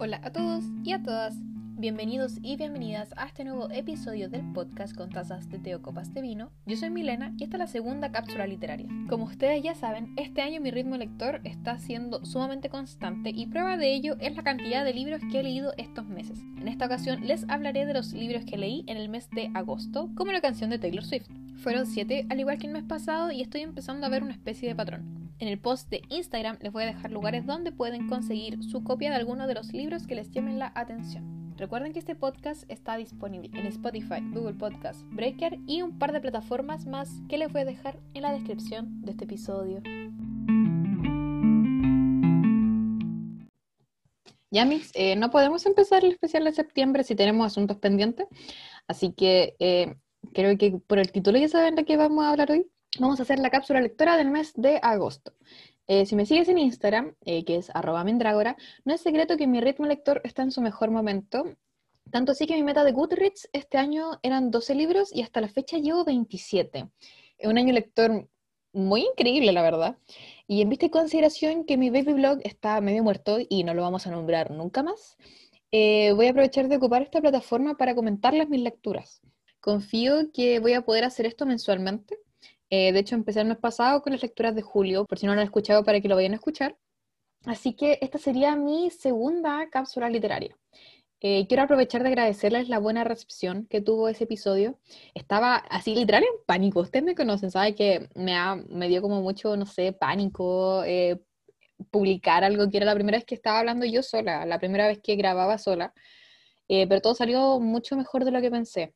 Hola a todos y a todas. Bienvenidos y bienvenidas a este nuevo episodio del podcast con tazas de té o copas de vino. Yo soy Milena y esta es la segunda cápsula literaria. Como ustedes ya saben, este año mi ritmo lector está siendo sumamente constante y prueba de ello es la cantidad de libros que he leído estos meses. En esta ocasión les hablaré de los libros que leí en el mes de agosto, como la canción de Taylor Swift. Fueron 7, al igual que el mes pasado, y estoy empezando a ver una especie de patrón. En el post de Instagram les voy a dejar lugares donde pueden conseguir su copia de alguno de los libros que les llamen la atención. Recuerden que este podcast está disponible en Spotify, Google Podcast, Breaker y un par de plataformas más que les voy a dejar en la descripción de este episodio. Yamis, eh, no podemos empezar el especial de septiembre si tenemos asuntos pendientes, así que eh, creo que por el título ya saben de qué vamos a hablar hoy vamos a hacer la cápsula lectora del mes de agosto. Eh, si me sigues en Instagram, eh, que es arroba no es secreto que mi ritmo lector está en su mejor momento. Tanto así que mi meta de Goodreads este año eran 12 libros y hasta la fecha llevo 27. Es un año lector muy increíble, la verdad. Y en vista y consideración que mi baby blog está medio muerto y no lo vamos a nombrar nunca más, eh, voy a aprovechar de ocupar esta plataforma para comentarles mis lecturas. Confío que voy a poder hacer esto mensualmente eh, de hecho, empecé el mes pasado con las lecturas de julio, por si no lo han escuchado, para que lo vayan a escuchar. Así que esta sería mi segunda cápsula literaria. Eh, quiero aprovechar de agradecerles la buena recepción que tuvo ese episodio. Estaba así literal en pánico. Ustedes me conocen, saben que me, me dio como mucho, no sé, pánico eh, publicar algo que era la primera vez que estaba hablando yo sola, la primera vez que grababa sola. pero todo salió mucho mejor de lo que pensé.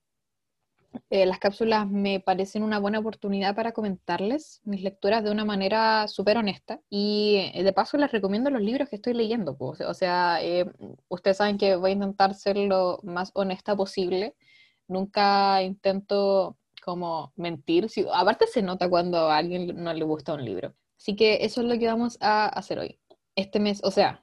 Eh, las cápsulas me parecen una buena oportunidad para comentarles mis lecturas de una manera súper honesta y eh, de paso les recomiendo los libros que estoy leyendo. Pues. O sea, eh, ustedes saben que voy a intentar ser lo más honesta posible. Nunca intento como mentir. Si, aparte se nota cuando a alguien no le gusta un libro. Así que eso es lo que vamos a hacer hoy. Este mes, o sea,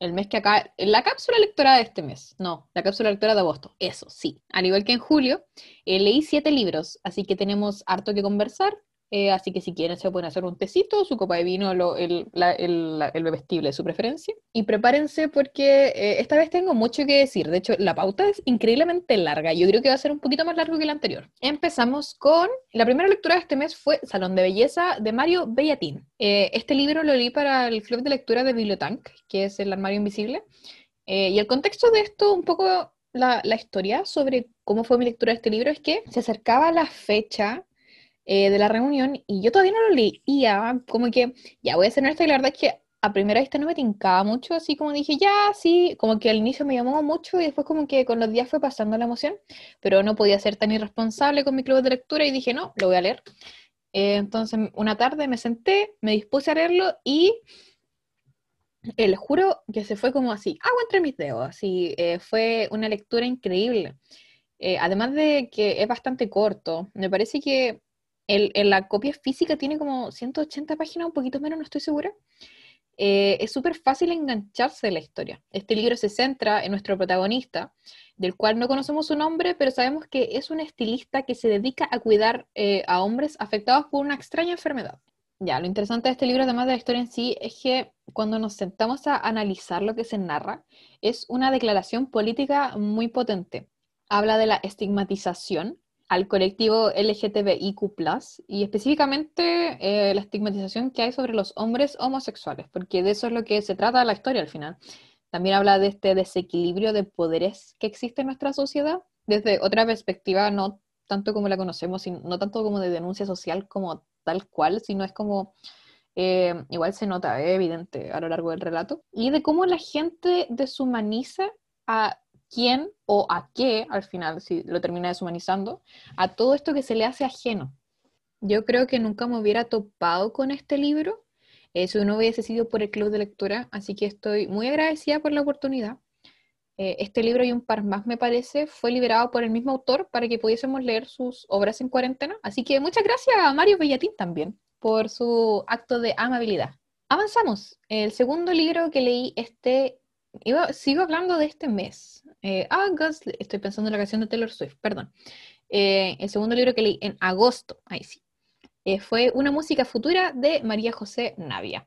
el mes que acá, la cápsula lectora de este mes, no, la cápsula lectora de agosto, eso sí. Al igual que en julio, eh, leí siete libros, así que tenemos harto que conversar eh, así que si quieren se pueden hacer un tecito, su copa de vino, el, el, bebestible de su preferencia. Y prepárense porque eh, esta vez tengo mucho que decir. De hecho, la pauta es increíblemente larga. Yo creo que va a ser un poquito más largo que la anterior. Empezamos con... La primera lectura de este mes fue Salón de Belleza de Mario Bellatín. Eh, este libro lo leí para el club de lectura de Bibliotank, que es el armario invisible. y el contexto de esto, un poco la, la historia sobre cómo fue mi lectura de este libro, es que se acercaba la fecha eh, de la reunión y yo todavía no lo leía, como que ya voy a ser honesta y la verdad es que a primera vista no me tincaba mucho, así como dije, ya, sí, como que al inicio me llamó mucho y después como que con los días fue pasando la emoción, pero no podía ser tan irresponsable con mi club de lectura y dije, no, lo voy a leer. Eh, entonces una tarde me senté, me dispuse a leerlo y eh, juro que se fue como así, agua entre mis dedos, así, fue una lectura increíble. además de que es bastante corto, me parece que en la copia física tiene como 180 páginas, un poquito menos, no estoy segura. Eh, es súper fácil engancharse en la historia. Este libro se centra en nuestro protagonista, del cual no conocemos su nombre, pero sabemos que es un estilista que se dedica a cuidar eh, a hombres afectados por una extraña enfermedad. Ya, lo interesante de este libro, además de la historia en sí, es que cuando nos sentamos a analizar lo que se narra, es una declaración política muy potente. Habla de la estigmatización al colectivo LGTBIQ, y específicamente eh, la estigmatización que hay sobre los hombres homosexuales, porque de eso es lo que se trata la historia al final. También habla de este desequilibrio de poderes que existe en nuestra sociedad, desde otra perspectiva, no tanto como la conocemos, no tanto como de denuncia social como tal cual, sino es como, eh, igual se nota, es evidente a lo largo del relato, y de cómo la gente deshumaniza a quién o a qué, al final, si lo termina deshumanizando, a todo esto que se le hace ajeno. Yo creo que nunca me hubiera topado con este libro eh, si no hubiese sido por el club de lectura, así que estoy muy agradecida por la oportunidad. Eh, este libro y un par más, me parece, fue liberado por el mismo autor para que pudiésemos leer sus obras en cuarentena. Así que muchas gracias a Mario Bellatín también por su acto de amabilidad. Avanzamos. El segundo libro que leí este sigo hablando de este mes. Eh, August, estoy pensando en la canción de Taylor Swift, perdón. Eh, el segundo libro que leí en agosto, ahí sí, eh, fue Una música futura de María José Navia.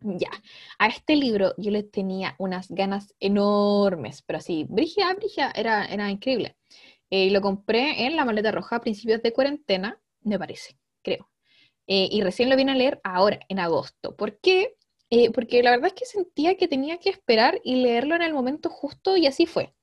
Ya, a este libro yo le tenía unas ganas enormes, pero así, Brigia, Brigia, era, era increíble. Eh, lo compré en la maleta roja a principios de cuarentena, me parece, creo. Eh, y recién lo vine a leer ahora, en agosto. ¿Por qué? Eh, porque la verdad es que sentía que tenía que esperar y leerlo en el momento justo y así fue.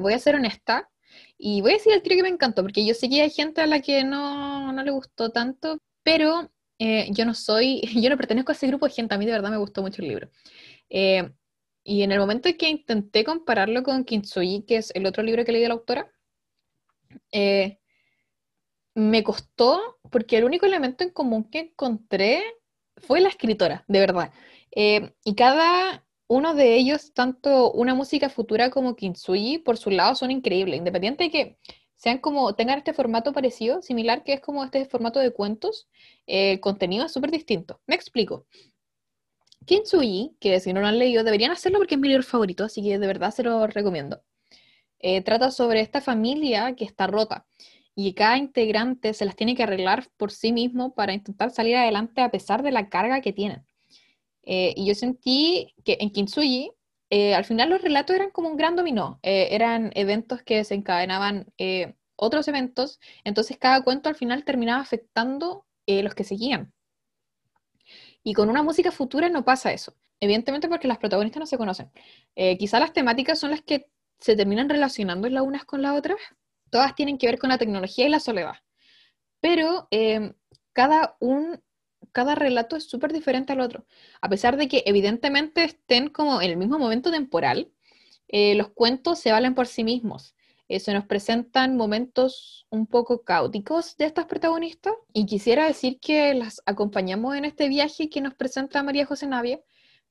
voy a ser honesta y voy a decir el trío que me encantó, porque yo sé que hay gente a la que no, no le gustó tanto, pero eh, yo no soy, yo no pertenezco a ese grupo de gente, a mí de verdad me gustó mucho el libro. Eh, y en el momento en que intenté compararlo con Kintsugi, que es el otro libro que leí de la autora, eh, me costó porque el único elemento en común que encontré fue la escritora, de verdad. Y cada uno de ellos, tanto una música futura como Kintsugi, por su lado, son increíbles, independiente de que sean como, tengan este formato parecido, similar, que es como este formato de cuentos, el contenido es súper distinto. Me explico. Kintsugi, que si no lo han leído, deberían hacerlo porque es mi libro favorito, así que de verdad se lo recomiendo. Eh, trata sobre esta familia que está rota y cada integrante se las tiene que arreglar por sí mismo para intentar salir adelante a pesar de la carga que tienen. Eh, y yo sentí que en Kintsugi eh, al final los relatos eran como un gran dominó, eh, eran eventos que desencadenaban eh, otros eventos, entonces cada cuento al final terminaba afectando los que seguían. Y con una música futura no pasa eso, evidentemente porque las protagonistas no se conocen. quizá las temáticas son las que se terminan relacionando las unas con las otras, todas tienen que ver con la tecnología y la soledad, pero cada un cada relato es súper diferente al otro. A pesar de que evidentemente estén como en el mismo momento temporal, eh, los cuentos se valen por sí mismos. Eh, se nos presentan momentos un poco caóticos de estas protagonistas y quisiera decir que las acompañamos en este viaje que nos presenta María José Navia,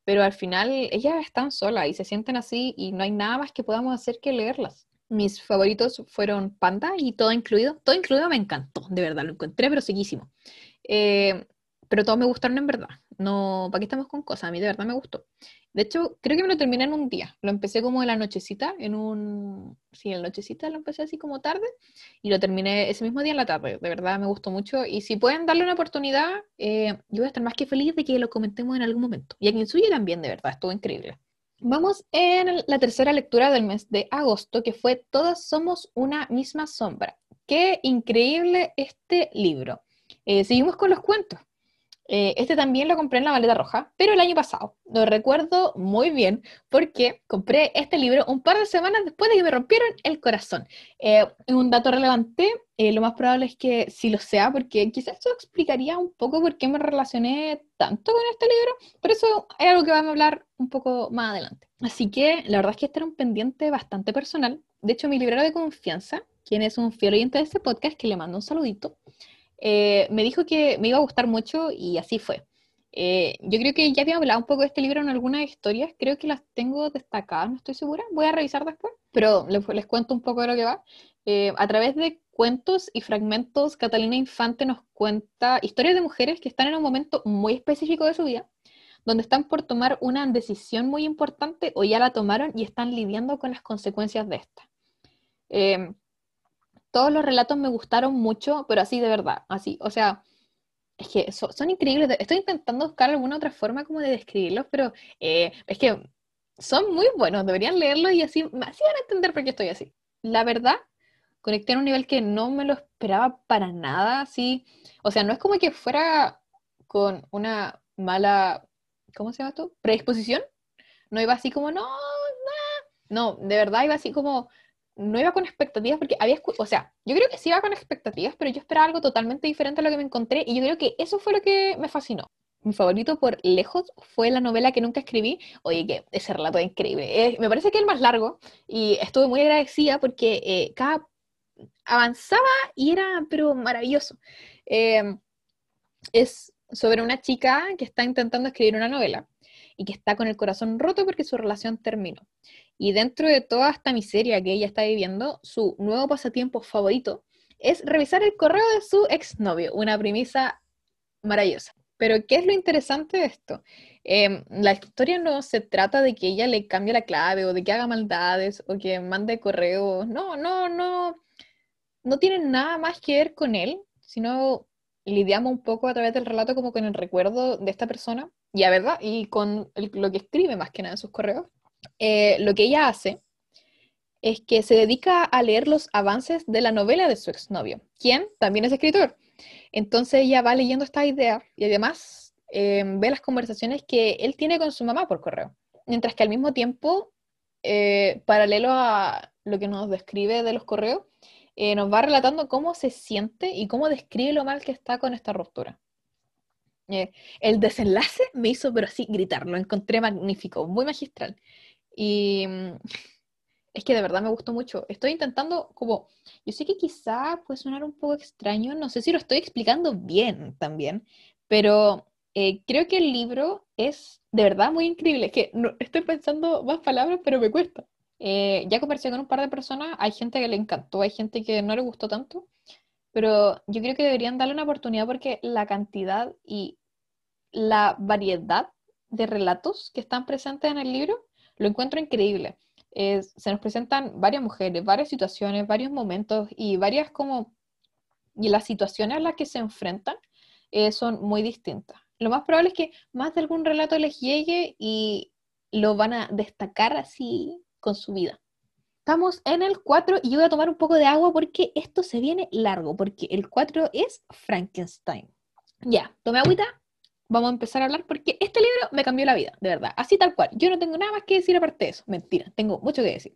pero al final ellas están solas y se sienten así y no hay nada más que podamos hacer que leerlas. Mis favoritos fueron Panda y todo incluido. Todo incluido me encantó, de verdad, lo encontré pero. Eh, pero todos me gustaron en verdad. No, ¿para qué estamos con cosas? A mí de verdad me gustó. De hecho, creo que me lo terminé en un día. Lo empecé como en la nochecita, en un... Sí, en la nochecita lo empecé así como tarde y lo terminé ese mismo día en la tarde. De verdad me gustó mucho. Y si pueden darle una oportunidad, eh, yo voy a estar más que feliz de que lo comentemos en algún momento. Y en suyo también, de verdad, estuvo increíble. Vamos en la tercera lectura del mes de agosto, que fue Todas somos una misma sombra. Qué increíble este libro. Eh, seguimos con los cuentos. Eh, este también lo compré en la maleta roja, pero el año pasado. Lo recuerdo muy bien porque compré este libro un par de semanas después de que me rompieron el corazón. Eh, un dato relevante, eh, lo más probable es que sí lo sea, porque quizás eso explicaría un poco por qué me relacioné tanto con este libro, pero eso es algo que vamos a hablar un poco más adelante. Así que la verdad es que este era un pendiente bastante personal. De hecho, mi librero de confianza, quien es un fiel oyente de este podcast, que le mando un saludito, eh, me dijo que me iba a gustar mucho y así fue. Eh, yo creo que ya había hablado un poco de este libro en algunas historias, creo que las tengo destacadas, no estoy segura, voy a revisar después, pero les, cuento un poco de lo que va. Eh, a través de cuentos y fragmentos, Catalina Infante nos cuenta historias de mujeres que están en un momento muy específico de su vida, donde están por tomar una decisión muy importante o ya la tomaron y están lidiando con las consecuencias de esta todos los relatos me gustaron mucho, pero así de verdad, así, o sea, es que son increíbles. Estoy intentando buscar alguna otra forma como de describirlos, pero eh, es que son muy buenos, deberían leerlos y así, así van a entender por qué estoy así. La verdad, conecté a un nivel que no me lo esperaba para nada, así, o sea, no es como que fuera con una mala, ¿cómo se llama esto? Predisposición. No iba así como, no, no, de verdad iba así como, no iba con expectativas porque había, o sea, yo creo que sí iba con expectativas, pero yo esperaba algo totalmente diferente a lo que me encontré y yo creo que eso fue lo que me fascinó. Mi favorito por lejos fue la novela que nunca escribí. Oye, que ese relato es increíble. me parece que es el más largo y estuve muy agradecida porque eh, cada avanzaba y era, pero maravilloso. Em, es sobre una chica que está intentando escribir una novela y que está con el corazón roto porque su relación terminó. Y dentro de toda esta miseria que ella está viviendo, su nuevo pasatiempo favorito es revisar el correo de su exnovio, una premisa maravillosa. Pero, ¿qué es lo interesante de esto? Em, la historia no se trata de que ella le cambie la clave o de que haga maldades o que mande correos. No, no, no. No tiene nada más que ver con él, sino lidiamos un poco a través del relato como con el recuerdo de esta persona ya, ¿verdad? Y con lo que escribe más que nada en sus correos, eh, lo que ella hace es que se dedica a leer los avances de la novela de su exnovio, quien también es escritor. Entonces ella va leyendo esta idea y además eh, ve las conversaciones que él tiene con su mamá por correo. Mientras que al mismo tiempo, eh, paralelo a lo que nos describe de los correos, eh, nos va relatando cómo se siente y cómo describe lo mal que está con esta ruptura. El desenlace me hizo, pero así, gritar, lo encontré magnífico, muy magistral. Y mm, es que de verdad me gustó mucho. Estoy intentando, como, yo sé que quizá puede sonar un poco extraño, no sé si lo estoy explicando bien también, pero eh, creo que el libro es de verdad muy increíble. Es que no, estoy pensando más palabras, pero me cuesta. Eh, ya conversé con un par de personas, hay gente que le encantó, hay gente que no le gustó tanto, pero yo creo que deberían darle una oportunidad porque la cantidad y la variedad de relatos que están presentes en el libro lo encuentro increíble se nos presentan varias mujeres, varias situaciones, varios momentos y varias como... Y las situaciones a las que se enfrentan eh, son muy distintas. Lo más probable es que más de algún relato les llegue y lo van a destacar así con su vida. Estamos en el 4 y yo voy a tomar un poco de agua porque esto se viene largo, porque el 4 es Frankenstein. Ya, tomé agüita, vamos a empezar a hablar porque este libro me cambió la vida, de verdad, así tal cual. Yo no tengo nada más que decir aparte de eso, mentira, tengo mucho que decir.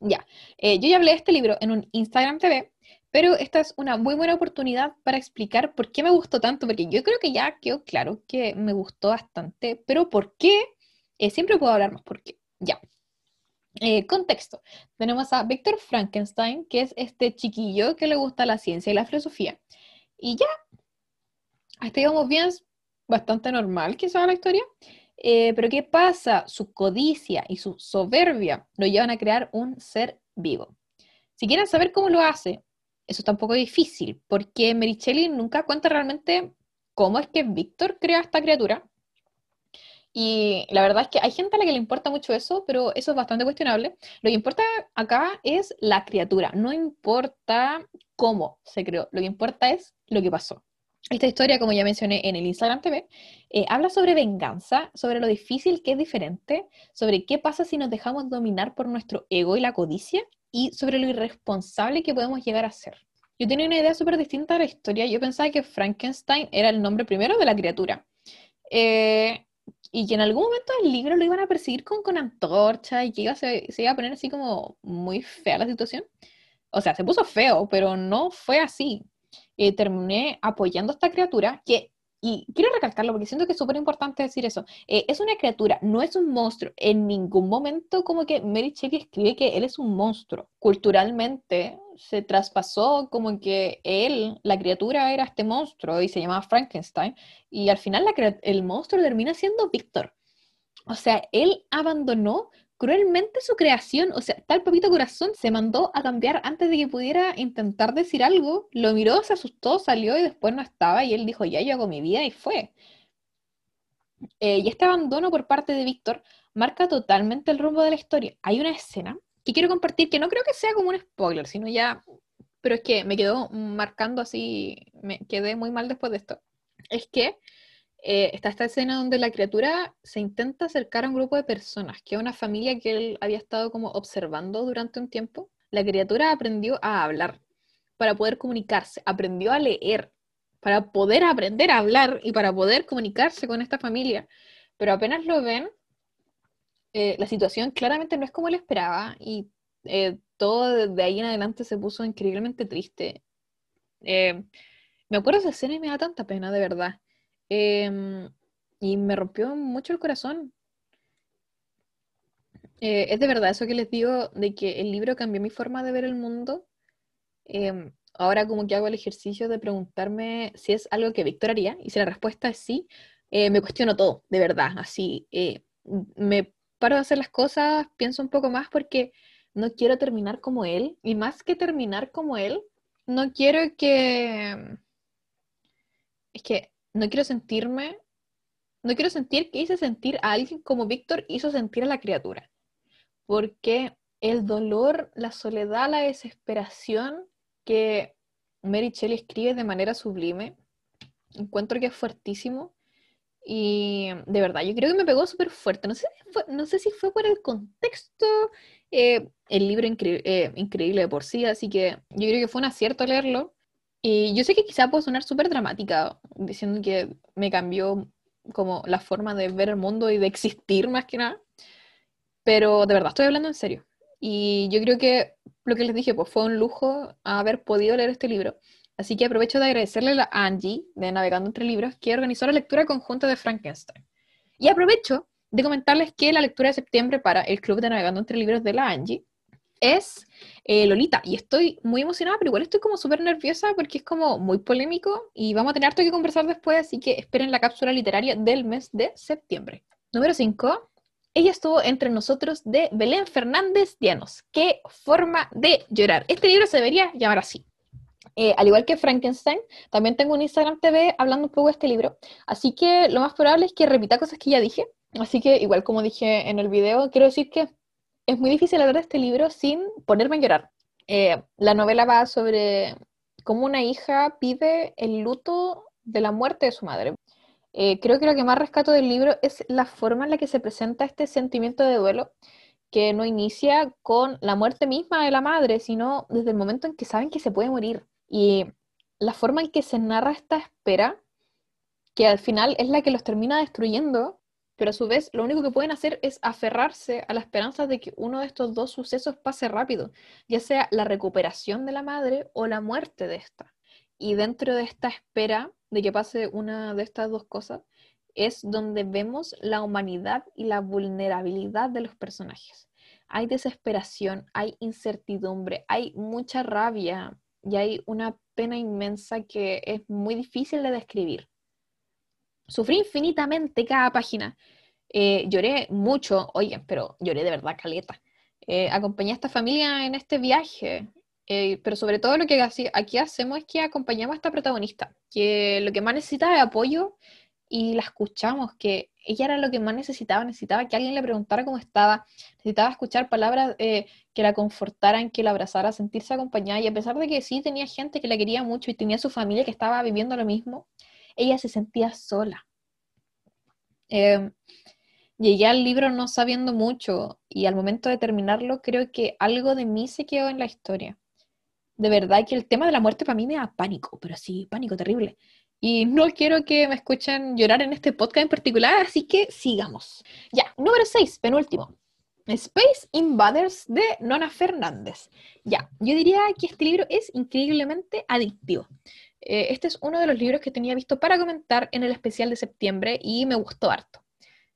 Ya, eh, yo ya hablé de este libro en un Instagram TV, pero esta es una muy buena oportunidad para explicar por qué me gustó tanto, porque yo creo que ya quedó claro que me gustó bastante, pero por qué, eh, siempre puedo hablar más por qué. Ya. Eh, contexto. Tenemos a Víctor Frankenstein, que es este chiquillo que le gusta la ciencia y la filosofía. Y ya, hasta íbamos bien, bastante normal quizá la historia. Eh, pero ¿qué pasa? Su codicia y su soberbia lo llevan a crear un ser vivo. Si quieren saber cómo lo hace, eso está un poco difícil, porque Mericelli nunca cuenta realmente cómo es que Víctor crea esta criatura. Y la verdad es que hay gente a la que le importa mucho eso, pero eso es bastante cuestionable. Lo que importa acá es la criatura, no importa cómo se creó, lo que importa es lo que pasó. Esta historia, como ya mencioné en el Instagram TV, eh, habla sobre venganza, sobre lo difícil que es diferente, sobre qué pasa si nos dejamos dominar por nuestro ego y la codicia, y sobre lo irresponsable que podemos llegar a ser. Yo tenía una idea súper distinta de la historia. Yo pensaba que Frankenstein era el nombre primero de la criatura. Eh, y que en algún momento del libro lo iban a perseguir con, con antorcha y que iba, se, se iba a poner así como muy fea la situación. O sea, se puso feo, pero no fue así. Eh, terminé apoyando a esta criatura que, y quiero recalcarlo porque siento que es súper importante decir eso, eh, es una criatura, no es un monstruo. En ningún momento como que Mary Shelley escribe que él es un monstruo. Culturalmente se traspasó como que él, la criatura era este monstruo y se llamaba Frankenstein y al final el monstruo termina siendo Víctor. O sea, él abandonó cruelmente su creación, o sea, tal papito corazón se mandó a cambiar antes de que pudiera intentar decir algo, lo miró, se asustó, salió y después no estaba y él dijo, ya yo hago mi vida y fue. Eh, y este abandono por parte de Víctor marca totalmente el rumbo de la historia. Hay una escena que quiero compartir que no creo que sea como un spoiler, sino ya, pero es que me quedó marcando así, me quedé muy mal después de esto. Es que eh, está esta escena donde la criatura se intenta acercar a un grupo de personas, que es una familia que él había estado como observando durante un tiempo. La criatura aprendió a hablar para poder comunicarse, aprendió a leer para poder aprender a hablar y para poder comunicarse con esta familia. Pero apenas lo ven, eh, la situación claramente no es como él esperaba y eh, todo de ahí en adelante se puso increíblemente triste. me acuerdo de esa escena y me da tanta pena, de verdad. Em, y me rompió mucho el corazón. Eh, es de verdad eso que les digo de que el libro cambió mi forma de ver el mundo. Em, ahora como que hago el ejercicio de preguntarme si es algo que Víctor haría y si la respuesta es sí, eh, me cuestiono todo, de verdad. Así, eh, me paro de hacer las cosas, pienso un poco más porque no quiero terminar como él y más que terminar como él, no quiero que... Es que no quiero sentirme, no quiero sentir que hice sentir a alguien como Víctor hizo sentir a la criatura. Porque el dolor, la soledad, la desesperación que Mary Shelley escribe de manera sublime, encuentro que es fuertísimo Y de verdad, yo creo que me pegó súper fuerte. No sé, si fue, no sé si fue por el contexto, eh, el libro eh, increíble de por sí, así que yo creo que fue un acierto leerlo. Y yo sé que quizá puedo sonar súper dramática, diciendo que me cambió como la forma de ver el mundo y de existir más que nada, pero de verdad estoy hablando en serio. Y yo creo que lo que les dije, pues fue un lujo haber podido leer este libro. Así que aprovecho de agradecerle a Angie, de Navegando entre Libros, que organizó la lectura conjunta de Frankenstein. Y aprovecho de comentarles que la lectura de septiembre para el Club de Navegando entre Libros de la Angie es eh, Lolita. Y estoy muy emocionada, pero igual estoy como súper nerviosa porque es como muy polémico y vamos a tener harto que conversar después, así que esperen la cápsula literaria del mes de septiembre. Número 5. Ella estuvo entre nosotros de Belén Fernández Dianos. ¡Qué forma de llorar! Este libro se debería llamar así. Eh, al igual que Frankenstein, también tengo un Instagram TV hablando un poco de este libro, así que lo más probable es que repita cosas que ya dije. Así que, igual como dije en el video, quiero decir que es muy difícil hablar de este libro sin ponerme a llorar. Eh, la novela va sobre cómo una hija pide el luto de la muerte de su madre. Eh, creo que lo que más rescato del libro es la forma en la que se presenta este sentimiento de duelo, que no inicia con la muerte misma de la madre, sino desde el momento en que saben que se puede morir. Y la forma en que se narra esta espera, que al final es la que los termina destruyendo, pero a su vez lo único que pueden hacer es aferrarse a la esperanza de que uno de estos dos sucesos pase rápido, ya sea la recuperación de la madre o la muerte de esta. Y dentro de esta espera de que pase una de estas dos cosas, es donde vemos la humanidad y la vulnerabilidad de los personajes. Hay desesperación, hay incertidumbre, hay mucha rabia, y hay una pena inmensa que es muy difícil de describir. Sufrí infinitamente cada página. Eh, lloré mucho, oye, pero lloré de verdad caleta. Eh, acompañé a esta familia en este viaje, eh, pero sobre todo lo que aquí hacemos es que acompañamos a esta protagonista, que lo que más necesita es apoyo y la escuchamos, que ella era lo que más necesitaba, necesitaba que alguien le preguntara cómo estaba, necesitaba escuchar palabras que la confortaran, que la abrazara, sentirse acompañada, y a pesar de que sí tenía gente que la quería mucho y tenía su familia que estaba viviendo lo mismo, ella se sentía sola. Eh, llegué al libro no sabiendo mucho y al momento de terminarlo creo que algo de mí se quedó en la historia. De verdad que el tema de la muerte para mí me da pánico, pero sí, pánico terrible. Y no quiero que me escuchen llorar en este podcast en particular, así que sigamos. Ya, número 6, penúltimo. Space Invaders de Nona Fernández. Ya, yo diría que este libro es increíblemente adictivo. Eh, este es uno de los libros que tenía visto para comentar en el especial de septiembre y me gustó harto.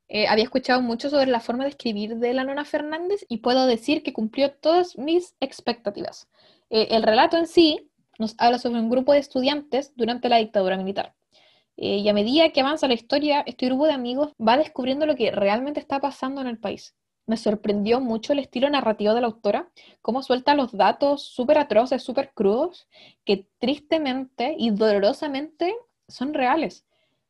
Eh, había escuchado mucho sobre la forma de escribir de la Nona Fernández y puedo decir que cumplió todas mis expectativas. Eh, el relato en sí nos habla sobre un grupo de estudiantes durante la dictadura militar. Y a medida que avanza la historia, este grupo de amigos va descubriendo lo que realmente está pasando en el país. Me sorprendió mucho el estilo narrativo de la autora, cómo suelta los datos súper atroces, súper crudos, que tristemente y dolorosamente son reales.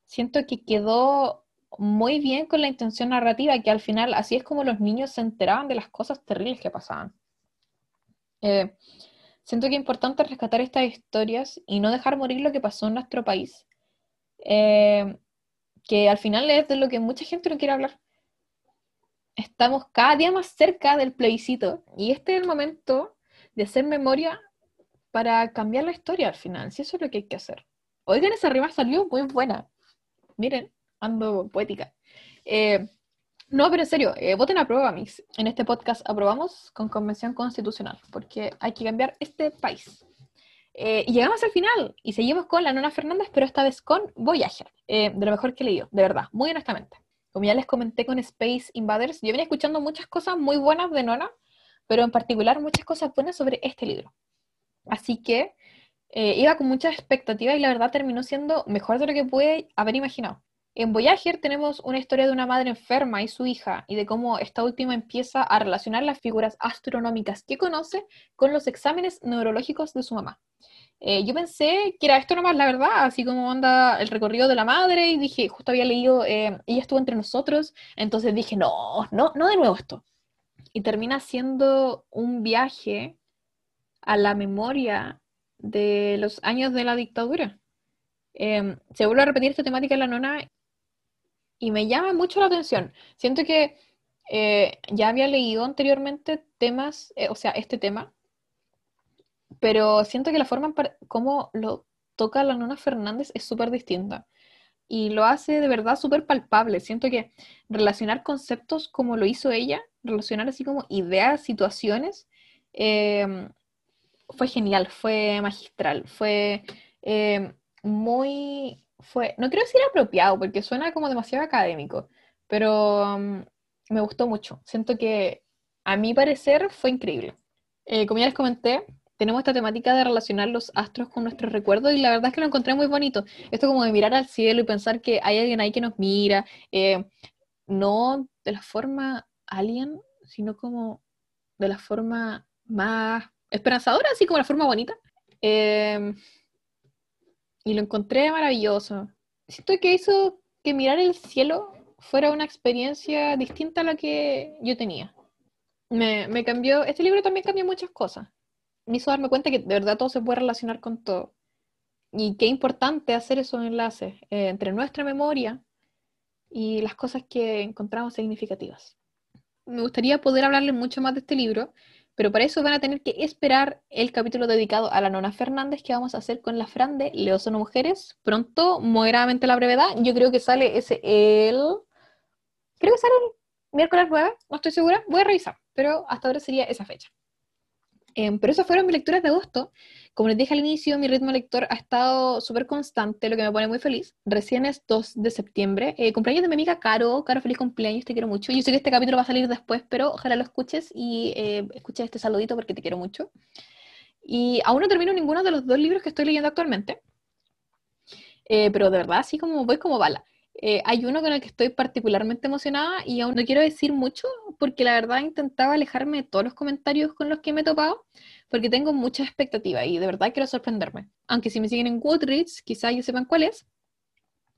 Siento que quedó muy bien con la intención narrativa, que al final así es como los niños se enteraban de las cosas terribles que pasaban. Eh, Siento que es importante rescatar estas historias y no dejar morir lo que pasó en nuestro país, eh, que al final es de lo que mucha gente no quiere hablar. Estamos cada día más cerca del plebiscito y este es el momento de hacer memoria para cambiar la historia al final, si eso es lo que hay que hacer. Oigan, esa rima salió muy buena. Miren, ando poética. Eh, no, pero en serio, eh, voten a prueba, Mix. En este podcast aprobamos con convención constitucional, porque hay que cambiar este país. Eh, y llegamos al final y seguimos con la Nona Fernández, pero esta vez con Voyager, de lo mejor que he leído, de verdad, muy honestamente. Como ya les comenté con Space Invaders, yo venía escuchando muchas cosas muy buenas de Nona, pero en particular muchas cosas buenas sobre este libro. Así que iba con muchas expectativas y la verdad terminó siendo mejor de lo que pude haber imaginado. En Voyager tenemos una historia de una madre enferma y su hija, y de cómo esta última empieza a relacionar las figuras astronómicas que conoce con los exámenes neurológicos de su mamá. Eh, yo pensé que era esto nomás, la verdad, así como anda el recorrido de la madre, y dije, justo había leído, eh, ella estuvo entre nosotros, entonces dije, no, no, no de nuevo esto. Y termina siendo un viaje a la memoria de los años de la dictadura. Em, se vuelve a repetir esta temática en la nona y me llama mucho la atención. Siento que eh, ya había leído anteriormente temas, eh, o sea, este tema, pero siento que la forma en como lo toca la Nona Fernández es súper distinta y lo hace de verdad súper palpable. Siento que relacionar conceptos como lo hizo ella, relacionar así como ideas, situaciones, em, fue genial, fue magistral, fue em, muy, fue, no quiero decir apropiado porque suena como demasiado académico, pero em, me gustó mucho. Siento que a mi parecer fue increíble. Eh, como ya les comenté, tenemos esta temática de relacionar los astros con nuestros recuerdos y la verdad es que lo encontré muy bonito. Esto como de mirar al cielo y pensar que hay alguien ahí que nos mira, eh, no de la forma alien, sino como de la forma más esperanzadora, así como la forma bonita. Eh, y lo encontré maravilloso. Siento que hizo que mirar el cielo fuera una experiencia distinta a la que yo tenía. Me, me cambió, este libro también cambió muchas cosas me hizo darme cuenta que de verdad todo se puede relacionar con todo. Y qué importante hacer esos enlaces eh, entre nuestra memoria y las cosas que encontramos significativas. Me gustaría poder hablarles mucho más de este libro, pero para eso van a tener que esperar el capítulo dedicado a la nona Fernández que vamos a hacer con la Fran de Leo Sono Mujeres. Pronto, moderadamente la brevedad, yo creo que sale ese el... Creo que sale el miércoles 9, no estoy segura, voy a revisar, pero hasta ahora sería esa fecha. Em, pero esas fueron mis lecturas de agosto. Como les dije al inicio, mi ritmo lector ha estado súper constante, lo que me pone muy feliz. Recién es 2 de septiembre. Eh, cumpleaños de mi amiga Caro. Caro, feliz cumpleaños, te quiero mucho. Yo sé que este capítulo va a salir después, pero ojalá lo escuches y eh, escuches este saludito porque te quiero mucho. Y aún no termino ninguno de los dos libros que estoy leyendo actualmente. Eh, pero de verdad, así como voy como bala. Eh, hay uno con el que estoy particularmente emocionada y aún no quiero decir mucho porque la verdad intentaba alejarme de todos los comentarios con los que me he topado porque tengo mucha expectativa y de verdad quiero sorprenderme. Aunque si me siguen en Goodreads, quizás ya sepan cuál es.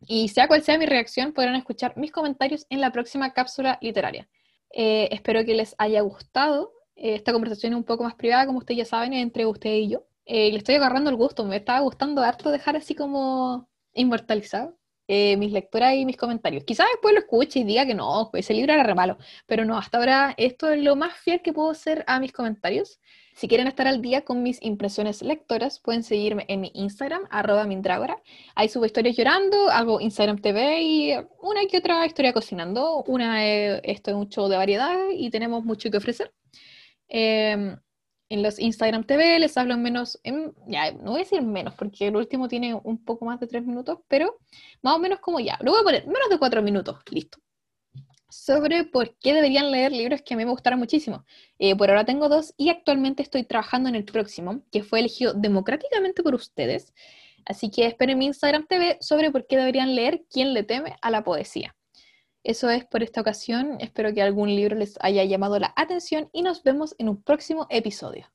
Y sea cual sea mi reacción, podrán escuchar mis comentarios en la próxima cápsula literaria. Eh, espero que les haya gustado. Eh, esta conversación es un poco más privada, como ustedes ya saben, entre usted y yo. le estoy agarrando el gusto, me estaba gustando harto dejar así como inmortalizado eh, mis lecturas y mis comentarios. Quizás después lo escuche y diga que no, ese libro era re pero no, hasta ahora esto es lo más fiel que puedo hacer a mis comentarios. Si quieren estar al día con mis impresiones lectoras, pueden seguirme en mi Instagram, arroba mindragora. Ahí subo historias llorando, hago Instagram TV y una que otra historia cocinando. Una, esto es un de variedad y tenemos mucho que ofrecer. Eh, en los Instagram TV les hablo en menos, ya, no voy a decir menos, porque el último tiene un poco más de tres minutos, pero más o menos como ya, lo voy a poner menos de cuatro minutos, listo. Sobre por qué deberían leer libros que a mí me gustaron muchísimo. Eh, por ahora tengo dos y actualmente estoy trabajando en el próximo, que fue elegido democráticamente por ustedes. Así que esperen mi Instagram TV sobre por qué deberían leer Quién le teme a la poesía. Eso es por esta ocasión. Espero que algún libro les haya llamado la atención y nos vemos en un próximo episodio.